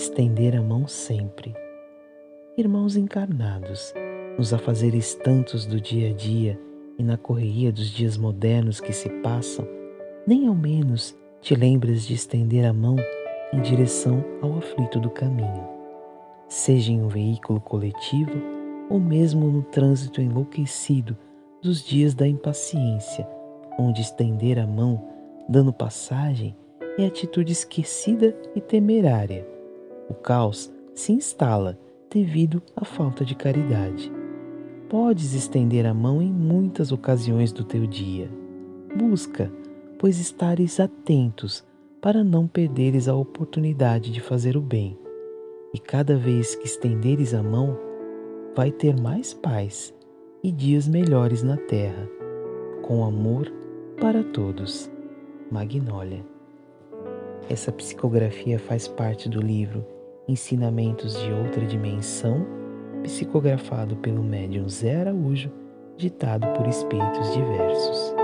Estender a mão sempre. Irmãos encarnados, nos afazeres tantos do dia a dia e na correria dos dias modernos que se passam, nem ao menos te lembras de estender a mão em direção ao aflito do caminho, seja em um veículo coletivo ou mesmo no trânsito enlouquecido dos dias da impaciência, onde estender a mão, dando passagem, é atitude esquecida e temerária o caos se instala devido à falta de caridade. Podes estender a mão em muitas ocasiões do teu dia. Busca, pois estares atentos para não perderes a oportunidade de fazer o bem. E cada vez que estenderes a mão, vai ter mais paz e dias melhores na terra, com amor para todos. Magnólia. Essa psicografia faz parte do livro Ensinamentos de Outra Dimensão, psicografado pelo médium Zé Araújo, ditado por espíritos diversos.